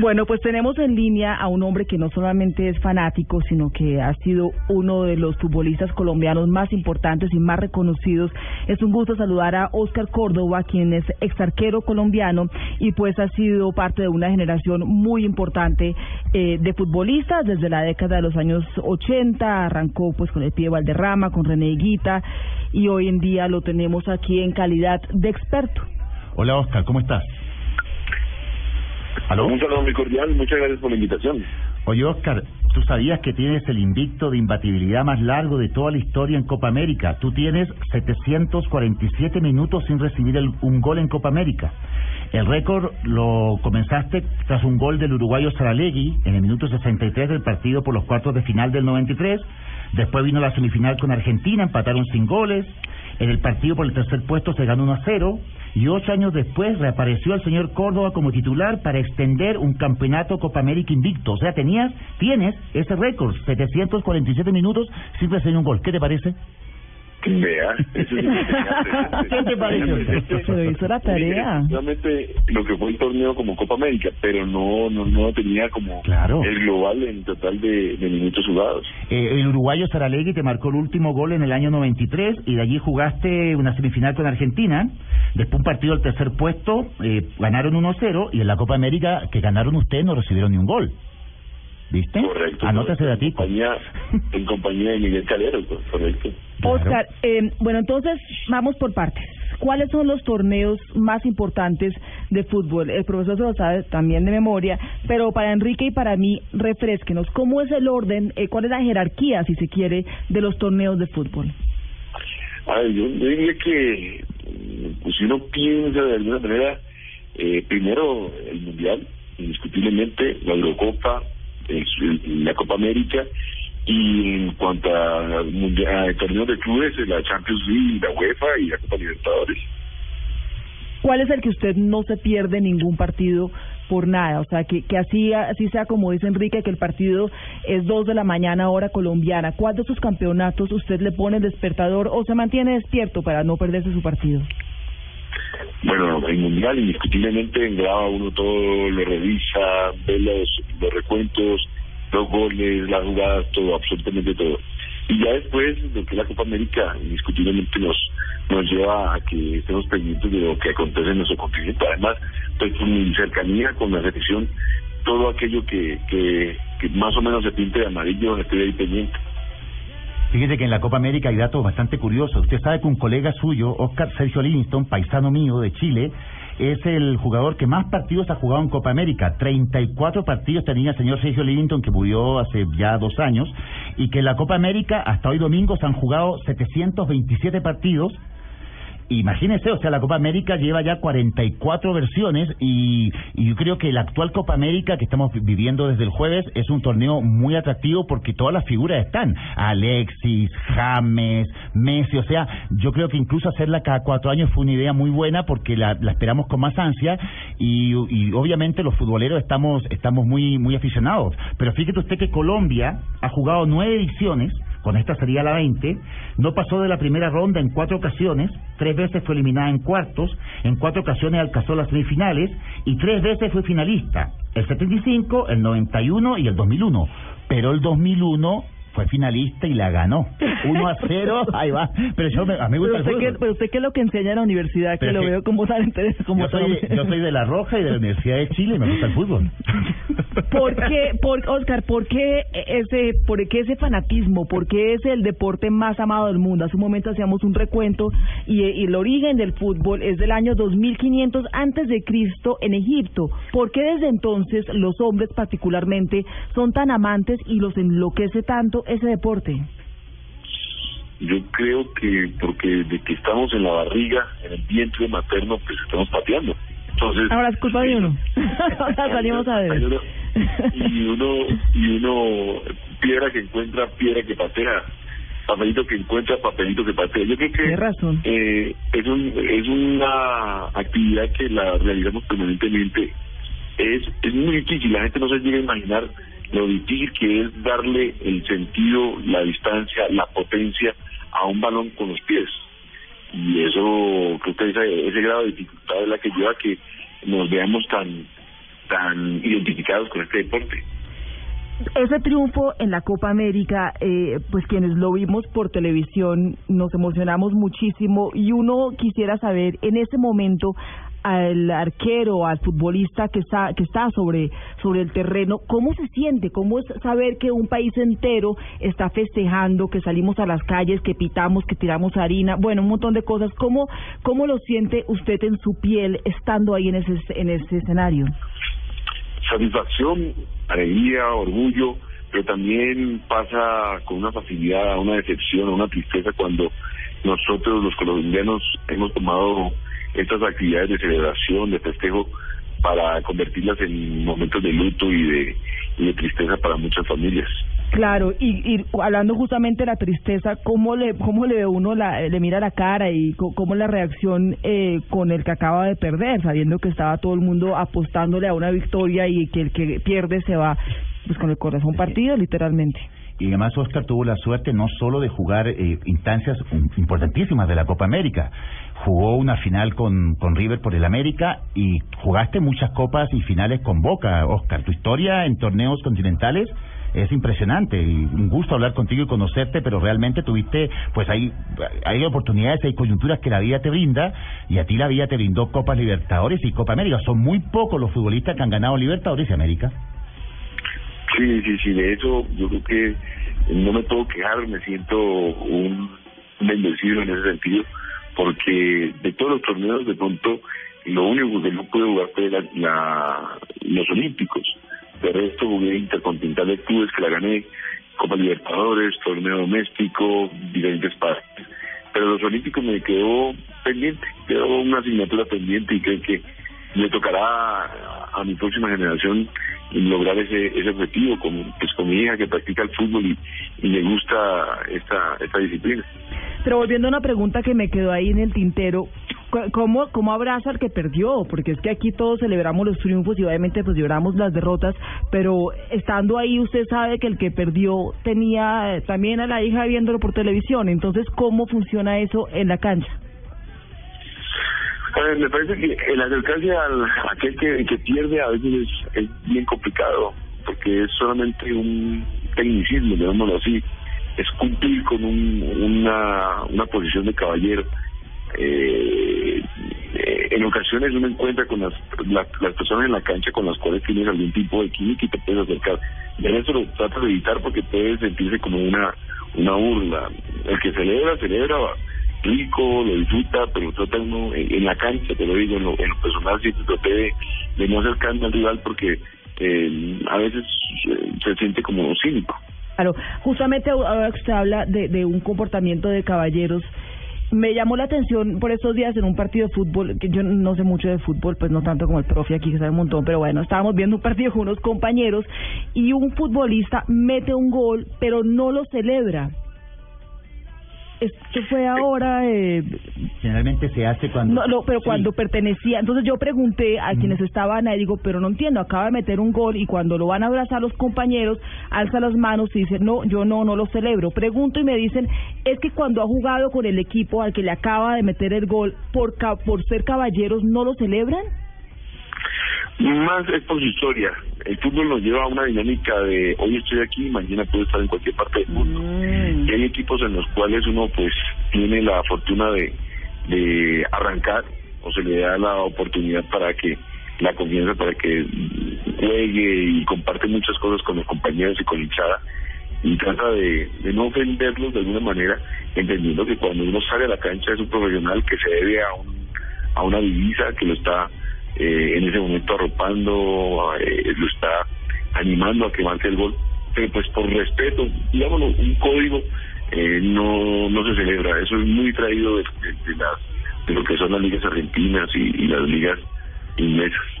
Bueno, pues tenemos en línea a un hombre que no solamente es fanático, sino que ha sido uno de los futbolistas colombianos más importantes y más reconocidos. Es un gusto saludar a Oscar Córdoba, quien es exarquero colombiano y pues ha sido parte de una generación muy importante eh, de futbolistas desde la década de los años 80. Arrancó pues con el pie de Valderrama, con René Higuita y hoy en día lo tenemos aquí en calidad de experto. Hola Oscar, ¿cómo estás? ¿Aló? Un saludo muy cordial, muchas gracias por la invitación. Oye Oscar, ¿tú sabías que tienes el invicto de imbatibilidad más largo de toda la historia en Copa América? Tú tienes 747 minutos sin recibir el- un gol en Copa América. El récord lo comenzaste tras un gol del uruguayo Saralegui en el minuto 63 del partido por los cuartos de final del 93. Después vino la semifinal con Argentina, empataron sin goles. En el partido por el tercer puesto se ganó 1 a 0. Y ocho años después reapareció el señor Córdoba como titular para extender un campeonato Copa América invicto. O sea, tenías, tienes ese récord, 747 minutos sin recibir un gol. ¿Qué te parece? Vea, eso es. ¿Qué te parece? Pero hizo la tarea. Efectivamente, lo que fue el torneo como Copa América, pero no no no tenía como Claro. el global en total de, de minutos jugados. Eh, el uruguayo Saralegui te marcó el último gol en el año 93 y de allí jugaste una semifinal con Argentina. Después un partido al tercer puesto, eh, ganaron 1-0 y en la Copa América que ganaron ustedes no recibieron ni un gol. ¿Viste? Correcto. Anótase de en ti. compañía, en compañía de Miguel Calero, correcto. Oscar, eh, bueno, entonces vamos por partes. ¿Cuáles son los torneos más importantes de fútbol? El profesor se lo sabe también de memoria, pero para Enrique y para mí, refresquenos. ¿Cómo es el orden, eh, cuál es la jerarquía, si se quiere, de los torneos de fútbol? A ver, yo, diría que pues, si uno piensa de alguna manera, eh, primero el Mundial, indiscutiblemente, la Eurocopa, la Copa América, y en cuanto a, a torneos de clubes, la Champions League, la UEFA y la Copa Libertadores. ¿Cuál es el que usted no se pierde ningún partido por nada? O sea, que, que así, así sea como dice Enrique, que el partido es dos de la mañana hora colombiana. ¿Cuál de sus campeonatos usted le pone el despertador o se mantiene despierto para no perderse su partido? Bueno, el Mundial indiscutiblemente graba uno todo, lo revisa, ve los, los recuentos, los goles, las jugadas, todo, absolutamente todo. Y ya después, lo que la Copa América, indiscutiblemente nos nos lleva a que estemos pendientes de lo que acontece en nuestro continente. Además, pues por mi cercanía con la selección, todo aquello que, que, que más o menos se pinte de amarillo, estoy ahí pendiente. Fíjese que en la Copa América hay datos bastante curiosos. Usted sabe que un colega suyo, Oscar Sergio Livingston, paisano mío de Chile, es el jugador que más partidos ha jugado en Copa América. 34 partidos tenía el señor Sergio Livingston, que murió hace ya dos años, y que en la Copa América hasta hoy domingo se han jugado 727 partidos. Imagínese, o sea, la Copa América lleva ya 44 versiones y, yo creo que la actual Copa América que estamos viviendo desde el jueves es un torneo muy atractivo porque todas las figuras están. Alexis, James, Messi, o sea, yo creo que incluso hacerla cada cuatro años fue una idea muy buena porque la, la esperamos con más ansia y, y obviamente los futboleros estamos, estamos muy, muy aficionados. Pero fíjate usted que Colombia ha jugado nueve ediciones con esta sería la 20, no pasó de la primera ronda en cuatro ocasiones, tres veces fue eliminada en cuartos, en cuatro ocasiones alcanzó las semifinales y tres veces fue finalista, el 75, el 91 y el 2001. Pero el 2001 fue finalista y la ganó. 1 a 0, ahí va. Pero yo me, a mí me Pero gusta el usted, qué, fútbol. pero usted qué es lo que enseña en la universidad, que Pero lo que veo como tan interesante como Yo soy, yo soy de La Roja y de la Universidad de Chile y me gusta el fútbol. ¿Por qué, por, Oscar, por qué ese, por qué ese fanatismo? ¿Por qué es el deporte más amado del mundo? Hace un momento hacíamos un recuento y, y el origen del fútbol es del año 2500 antes de Cristo en Egipto. ¿Por qué desde entonces los hombres particularmente son tan amantes y los enloquece tanto ese deporte? Yo creo que porque de que estamos en la barriga, en el vientre materno, pues estamos pateando. Entonces, Ahora es culpa de uno. Ahora salimos a ver. Y uno y uno piedra que encuentra piedra que patea papelito que encuentra papelito que patea. Yo creo que razón. eh, es un es una actividad que la realizamos permanentemente. Es es muy difícil la gente no se llega a imaginar lo difícil que es darle el sentido la distancia la potencia a un balón con los pies. Y eso creo que ese, ese grado de dificultad es la que lleva a que nos veamos tan tan identificados con este deporte. Ese triunfo en la Copa América, eh, pues quienes lo vimos por televisión nos emocionamos muchísimo y uno quisiera saber en ese momento al arquero, al futbolista que está que está sobre sobre el terreno, cómo se siente, cómo es saber que un país entero está festejando, que salimos a las calles, que pitamos, que tiramos harina, bueno, un montón de cosas. ¿Cómo cómo lo siente usted en su piel estando ahí en ese en ese escenario? Satisfacción, alegría, orgullo, pero también pasa con una facilidad, una decepción, una tristeza cuando nosotros los colombianos hemos tomado estas actividades de celebración, de festejo, para convertirlas en momentos de luto y de, y de tristeza para muchas familias. Claro, y, y hablando justamente de la tristeza, ¿cómo le, cómo le ve uno, la, le mira la cara y cómo la reacción eh, con el que acaba de perder, sabiendo que estaba todo el mundo apostándole a una victoria y que el que pierde se va pues con el corazón partido, literalmente? Y además Oscar tuvo la suerte no solo de jugar eh, instancias um, importantísimas de la Copa América, jugó una final con, con River por el América y jugaste muchas copas y finales con Boca, Oscar. Tu historia en torneos continentales es impresionante y un gusto hablar contigo y conocerte, pero realmente tuviste, pues hay, hay oportunidades, hay coyunturas que la vida te brinda y a ti la vida te brindó Copas Libertadores y Copa América. Son muy pocos los futbolistas que han ganado Libertadores y América. Sí, sí, sí, de eso yo creo que no me puedo quejar, me siento un bendecido en ese sentido, porque de todos los torneos de pronto lo único que no pude jugar fue la, la- los Olímpicos. De resto jugué Intercontinental de Clubes que la gané, Copa Libertadores, torneo doméstico, diferentes partes. Pero los Olímpicos me quedó pendiente, quedó una asignatura pendiente y creo que le tocará a, mi próxima generación lograr ese ese objetivo con pues con mi hija que practica el fútbol y, y le gusta esta esta disciplina Pero volviendo a una pregunta que me quedó ahí en el tintero, ¿cómo, ¿cómo abraza al que perdió? Porque es que aquí todos celebramos los triunfos y obviamente pues lloramos las derrotas, pero estando ahí usted sabe que el que perdió tenía eh, también a la hija viéndolo por televisión, entonces ¿cómo funciona eso en la cancha? A ver, me parece que el acercarse al aquel que, que pierde a veces es, es bien complicado porque es solamente un tecnicismo digámoslo así es cumplir con un, una una posición de caballero eh, eh, en ocasiones uno encuentra con las, la- las personas en la cancha con las cuales tienes algún tipo de química y te puedes acercar. De eso lo tratas de evitar porque puede sentirse como una una burla. El que celebra, celebra rico, lo disfruta, pero trata uno en, la cancha, te lo digo, en lo, en lo personal traté de, no acercarme al rival porque eh, a veces se siente como cínico. Claro, justamente ahora que usted habla de, de un comportamiento de caballeros, me llamó la atención por estos días en un partido de fútbol, que yo no sé mucho de fútbol, pues no tanto como el profe aquí que sabe un montón, pero bueno, estábamos viendo un partido con unos compañeros y un futbolista mete un gol, pero no lo celebra. Esto fue ahora, eh, Generalmente se hace cuando... no, no, pero Sí. cuando pertenecía. Entonces yo pregunté a quienes estaban ahí, digo, pero no entiendo, acaba de meter un gol y cuando lo van a abrazar los compañeros, alza las manos y dice, no, yo no, no lo celebro. Pregunto y me dicen, es que cuando ha jugado con el equipo al que le acaba de meter el gol, por, ca- por ser caballeros, ¿no lo celebran? Más es por su historia. El fútbol nos lleva a una dinámica de hoy estoy aquí, mañana puedo estar en cualquier parte del mundo. Y hay equipos en los cuales uno pues tiene la fortuna de, de arrancar o se le da la oportunidad para que la confianza para que juegue y comparte muchas cosas con los compañeros y con hinchada y trata de, de no ofenderlos de alguna manera entendiendo que cuando uno sale a la cancha es un profesional que se debe a un a una divisa que lo está eh, en ese momento arropando, eh, lo está animando a que marque el gol, pero pues por respeto, digámoslo, un código eh, no no se celebra, eso es muy traído de, lo que son las ligas argentinas y, y las ligas inmensas.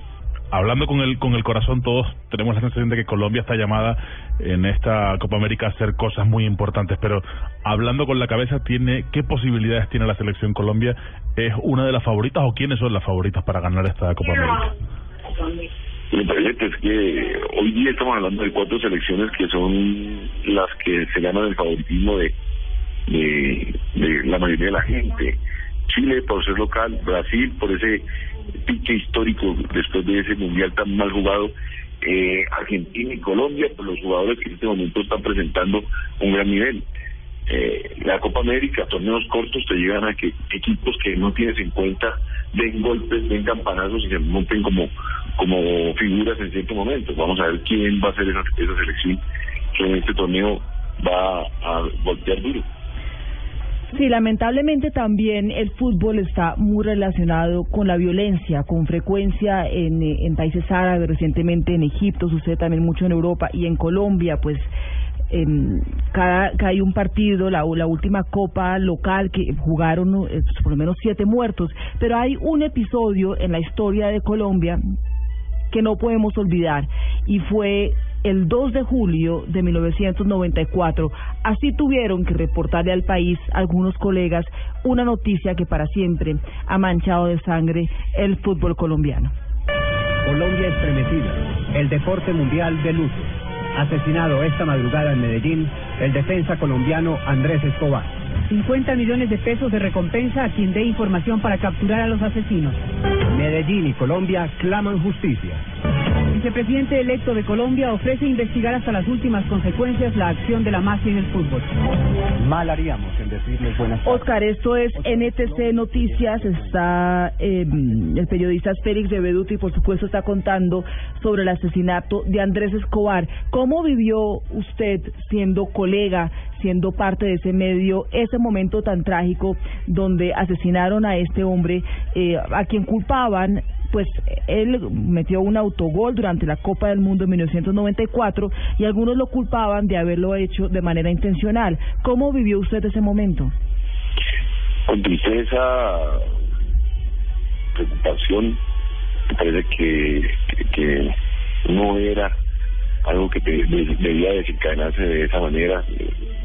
Hablando con el con el corazón todos tenemos la sensación de que Colombia está llamada en esta Copa América a hacer cosas muy importantes, pero hablando con la cabeza tiene qué posibilidades tiene la selección Colombia es una de las favoritas o quiénes son las favoritas para ganar esta Copa América. Me parece es que hoy día estamos hablando de cuatro selecciones que son las que se ganan el favoritismo de, de, de la mayoría de la gente. Chile por ser local, Brasil por ese pique histórico después de ese mundial tan mal jugado, eh, Argentina y Colombia por los jugadores que en este momento están presentando un gran nivel. Eh, la Copa América, torneos cortos te llegan a que equipos que no tienes en cuenta den golpes, den campanazos y se monten como como figuras en cierto momento. Vamos a ver quién va a ser esa, esa selección que en este torneo va a voltear duro. Sí, lamentablemente también el fútbol está muy relacionado con la violencia, con frecuencia en, eh, en países árabes, recientemente en Egipto, sucede también mucho en Europa y en Colombia, pues en cada, cada hay un partido, la, la última copa local que jugaron eh, por lo menos siete muertos, pero hay un episodio en la historia de Colombia que no podemos olvidar y fue el 2 de julio de 1994. Así tuvieron que reportarle al país algunos colegas una noticia que para siempre ha manchado de sangre el fútbol colombiano. Colombia estremecida, el deporte mundial de luto. Asesinado esta madrugada en Medellín el defensa colombiano Andrés Escobar. 50 millones de pesos de recompensa a quien dé información para capturar a los asesinos. Medellín y Colombia claman justicia. El vicepresidente electo de Colombia ofrece investigar hasta las últimas consecuencias la acción de la mafia en el fútbol. Mal haríamos en decirles buenas tardes. Oscar, esto es NTC Noticias, está eh, el periodista Félix de Beduti, por supuesto está contando sobre el asesinato de Andrés Escobar. ¿Cómo vivió usted siendo colega, siendo parte de ese medio, ese momento tan trágico donde asesinaron a este hombre, eh, a quien culpaban pues él metió un autogol durante la Copa del Mundo en 1994 y algunos lo culpaban de haberlo hecho de manera intencional. ¿Cómo vivió usted ese momento? Con tristeza, preocupación, me parece que, que, que no era algo que debía desencadenarse de esa manera.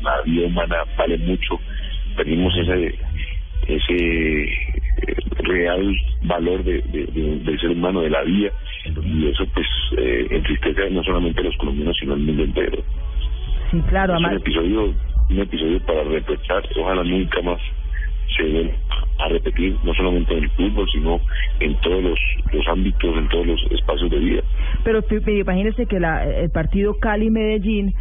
La vida humana vale mucho. Perdimos ese ese real valor de, de, de- del ser humano, de la vida, y eso pues eh, entristece no solamente a los colombianos, sino al mundo entero. Sí, claro, Es un episodio, un episodio para reprochar, ojalá nunca más se vuelva a repetir, no solamente en el fútbol, sino en todos los, los ámbitos, en todos los espacios de vida. pero imagínese que la, el partido Cali-Medellín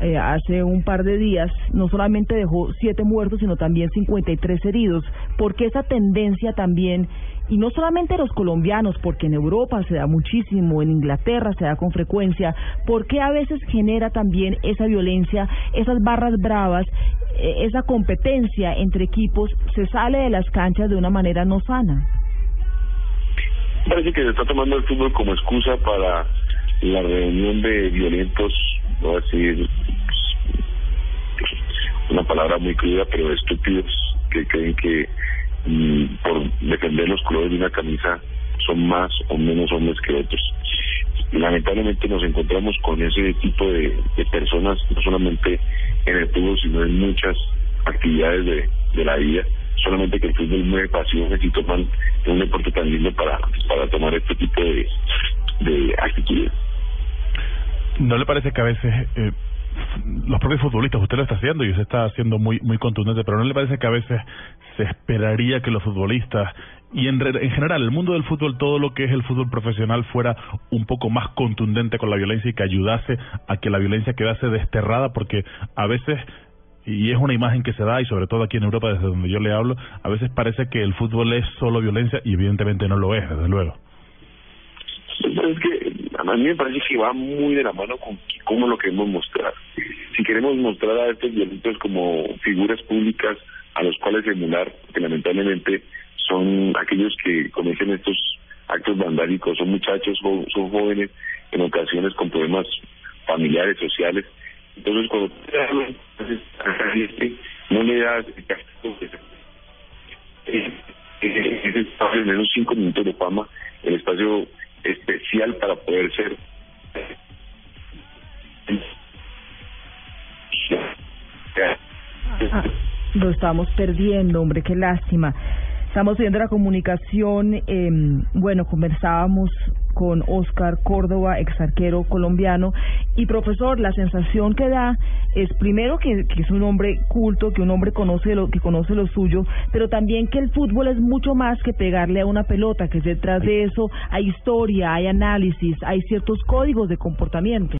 eh, hace un par de días no solamente dejó siete muertos, sino también 53 heridos. porque esa tendencia también, y no solamente los colombianos, porque en Europa se da muchísimo, en Inglaterra se da con frecuencia, porque a veces genera también esa violencia, esas barras bravas, eh, esa competencia entre equipos, se sale de las canchas de una manera no sana? Parece que se está tomando el fútbol como excusa para la reunión de violentos, no palabra muy cruda, pero estúpidos, que creen que mm, por defender los colores de una camisa son más o menos hombres que otros. Lamentablemente nos encontramos con ese tipo de, personas, no solamente en el fútbol, sino en muchas actividades de, de la vida. Solamente que el fútbol mueve pasiones y toman un deporte tan lindo para, para tomar este tipo de, de actitudes. ¿No le parece que a veces eh, los propios futbolistas, usted lo está haciendo y usted está siendo muy muy contundente, pero ¿no le parece que a veces se esperaría que los futbolistas y en, en general el mundo del fútbol, todo lo que es el fútbol profesional fuera un poco más contundente con la violencia y que ayudase a que la violencia quedase desterrada? Porque a veces y es una imagen que se da y sobre todo aquí en Europa desde donde yo le hablo, a veces parece que el fútbol es solo violencia y evidentemente no lo es, desde luego. Es que a mí me parece que va muy de la mano con cómo lo queremos mostrar. Si queremos mostrar a estos violentos como figuras públicas a los cuales emular, que lamentablemente son aquellos que cometen estos actos vandálicos, son muchachos, son jóvenes, en ocasiones con problemas familiares, sociales. Entonces, cuando no le das el castigo que eh, de menos cinco minutos de fama, el espacio especial para poder ser Ah, lo estamos perdiendo, hombre, qué lástima. Estamos viendo la comunicación. Eh, bueno, conversábamos con Oscar Córdoba, ex arquero colombiano. Y profesor, la sensación que da es primero que, que, es un hombre culto, que un hombre conoce lo, que conoce lo suyo, pero también que el fútbol es mucho más que pegarle a una pelota, que detrás de eso hay historia, hay análisis, hay ciertos códigos de comportamiento.